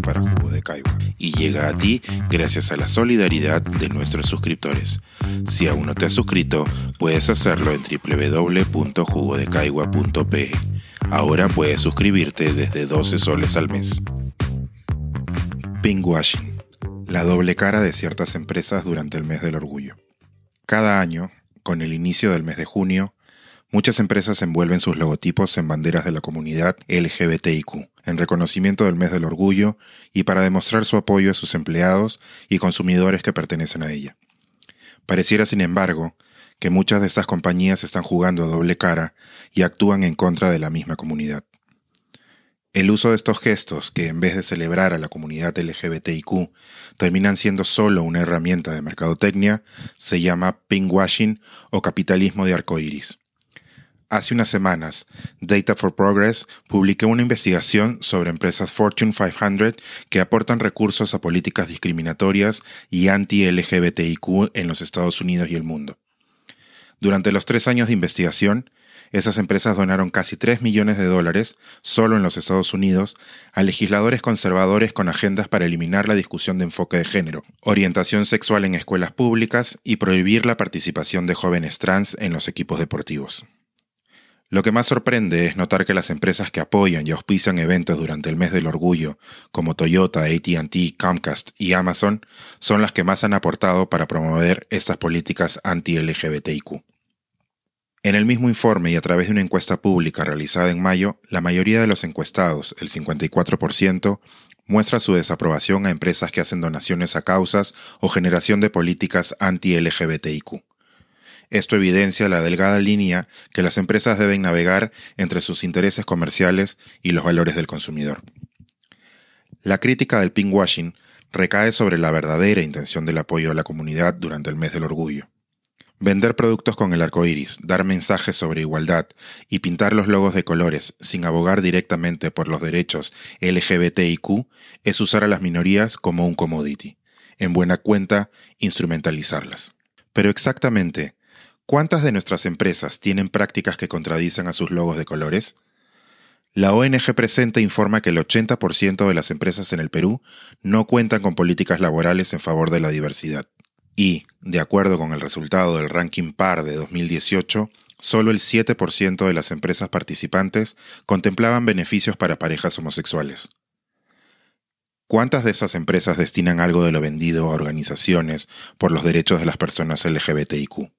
Para Jugo de Caigua y llega a ti gracias a la solidaridad de nuestros suscriptores. Si aún no te has suscrito, puedes hacerlo en www.jugodecaigua.pe. Ahora puedes suscribirte desde 12 soles al mes. Pinkwashing, la doble cara de ciertas empresas durante el mes del orgullo. Cada año, con el inicio del mes de junio, muchas empresas envuelven sus logotipos en banderas de la comunidad LGBTIQ, en reconocimiento del mes del orgullo y para demostrar su apoyo a sus empleados y consumidores que pertenecen a ella. Pareciera, sin embargo, que muchas de estas compañías están jugando a doble cara y actúan en contra de la misma comunidad. El uso de estos gestos, que en vez de celebrar a la comunidad LGBTIQ, terminan siendo solo una herramienta de mercadotecnia, se llama pinkwashing o capitalismo de arcoíris. Hace unas semanas, Data for Progress publicó una investigación sobre empresas Fortune 500 que aportan recursos a políticas discriminatorias y anti-LGBTIQ en los Estados Unidos y el mundo. Durante los tres años de investigación, esas empresas donaron casi 3 millones de dólares, solo en los Estados Unidos, a legisladores conservadores con agendas para eliminar la discusión de enfoque de género, orientación sexual en escuelas públicas y prohibir la participación de jóvenes trans en los equipos deportivos. Lo que más sorprende es notar que las empresas que apoyan y auspician eventos durante el mes del orgullo, como Toyota, ATT, Comcast y Amazon, son las que más han aportado para promover estas políticas anti-LGBTIQ. En el mismo informe y a través de una encuesta pública realizada en mayo, la mayoría de los encuestados, el 54%, muestra su desaprobación a empresas que hacen donaciones a causas o generación de políticas anti-LGBTIQ. Esto evidencia la delgada línea que las empresas deben navegar entre sus intereses comerciales y los valores del consumidor. La crítica del pinkwashing recae sobre la verdadera intención del apoyo a la comunidad durante el mes del orgullo. Vender productos con el arco iris, dar mensajes sobre igualdad y pintar los logos de colores sin abogar directamente por los derechos LGBTIQ es usar a las minorías como un commodity. En buena cuenta, instrumentalizarlas. Pero exactamente, ¿cuántas de nuestras empresas tienen prácticas que contradicen a sus logos de colores? La ONG Presente informa que el 80% de las empresas en el Perú no cuentan con políticas laborales en favor de la diversidad y, de acuerdo con el resultado del ranking PAR de 2018, solo el 7% de las empresas participantes contemplaban beneficios para parejas homosexuales. ¿Cuántas de esas empresas destinan algo de lo vendido a organizaciones por los derechos de las personas LGBTIQ?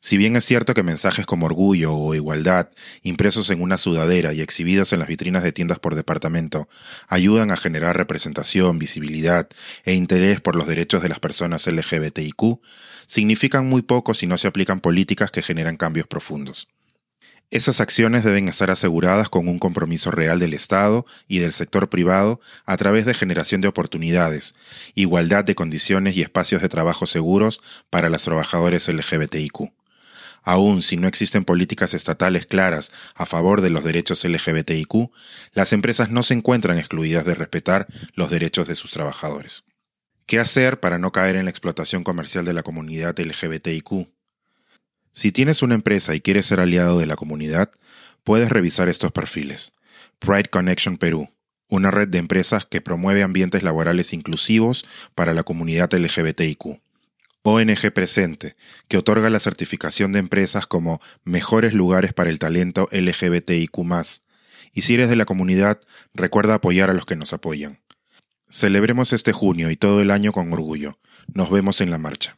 Si bien es cierto que mensajes como orgullo o igualdad, impresos en una sudadera y exhibidos en las vitrinas de tiendas por departamento, ayudan a generar representación, visibilidad e interés por los derechos de las personas LGBTIQ, significan muy poco si no se aplican políticas que generan cambios profundos. Esas acciones deben estar aseguradas con un compromiso real del Estado y del sector privado a través de generación de oportunidades, igualdad de condiciones y espacios de trabajo seguros para las trabajadoras LGBTIQ. Aún si no existen políticas estatales claras a favor de los derechos LGBTIQ, las empresas no se encuentran excluidas de respetar los derechos de sus trabajadores. ¿Qué hacer para no caer en la explotación comercial de la comunidad LGBTIQ? Si tienes una empresa y quieres ser aliado de la comunidad, puedes revisar estos perfiles. Pride Connection Perú, una red de empresas que promueve ambientes laborales inclusivos para la comunidad LGBTIQ. ONG Presente, que otorga la certificación de empresas como mejores lugares para el talento LGBTIQ. Y si eres de la comunidad, recuerda apoyar a los que nos apoyan. Celebremos este junio y todo el año con orgullo. Nos vemos en la marcha.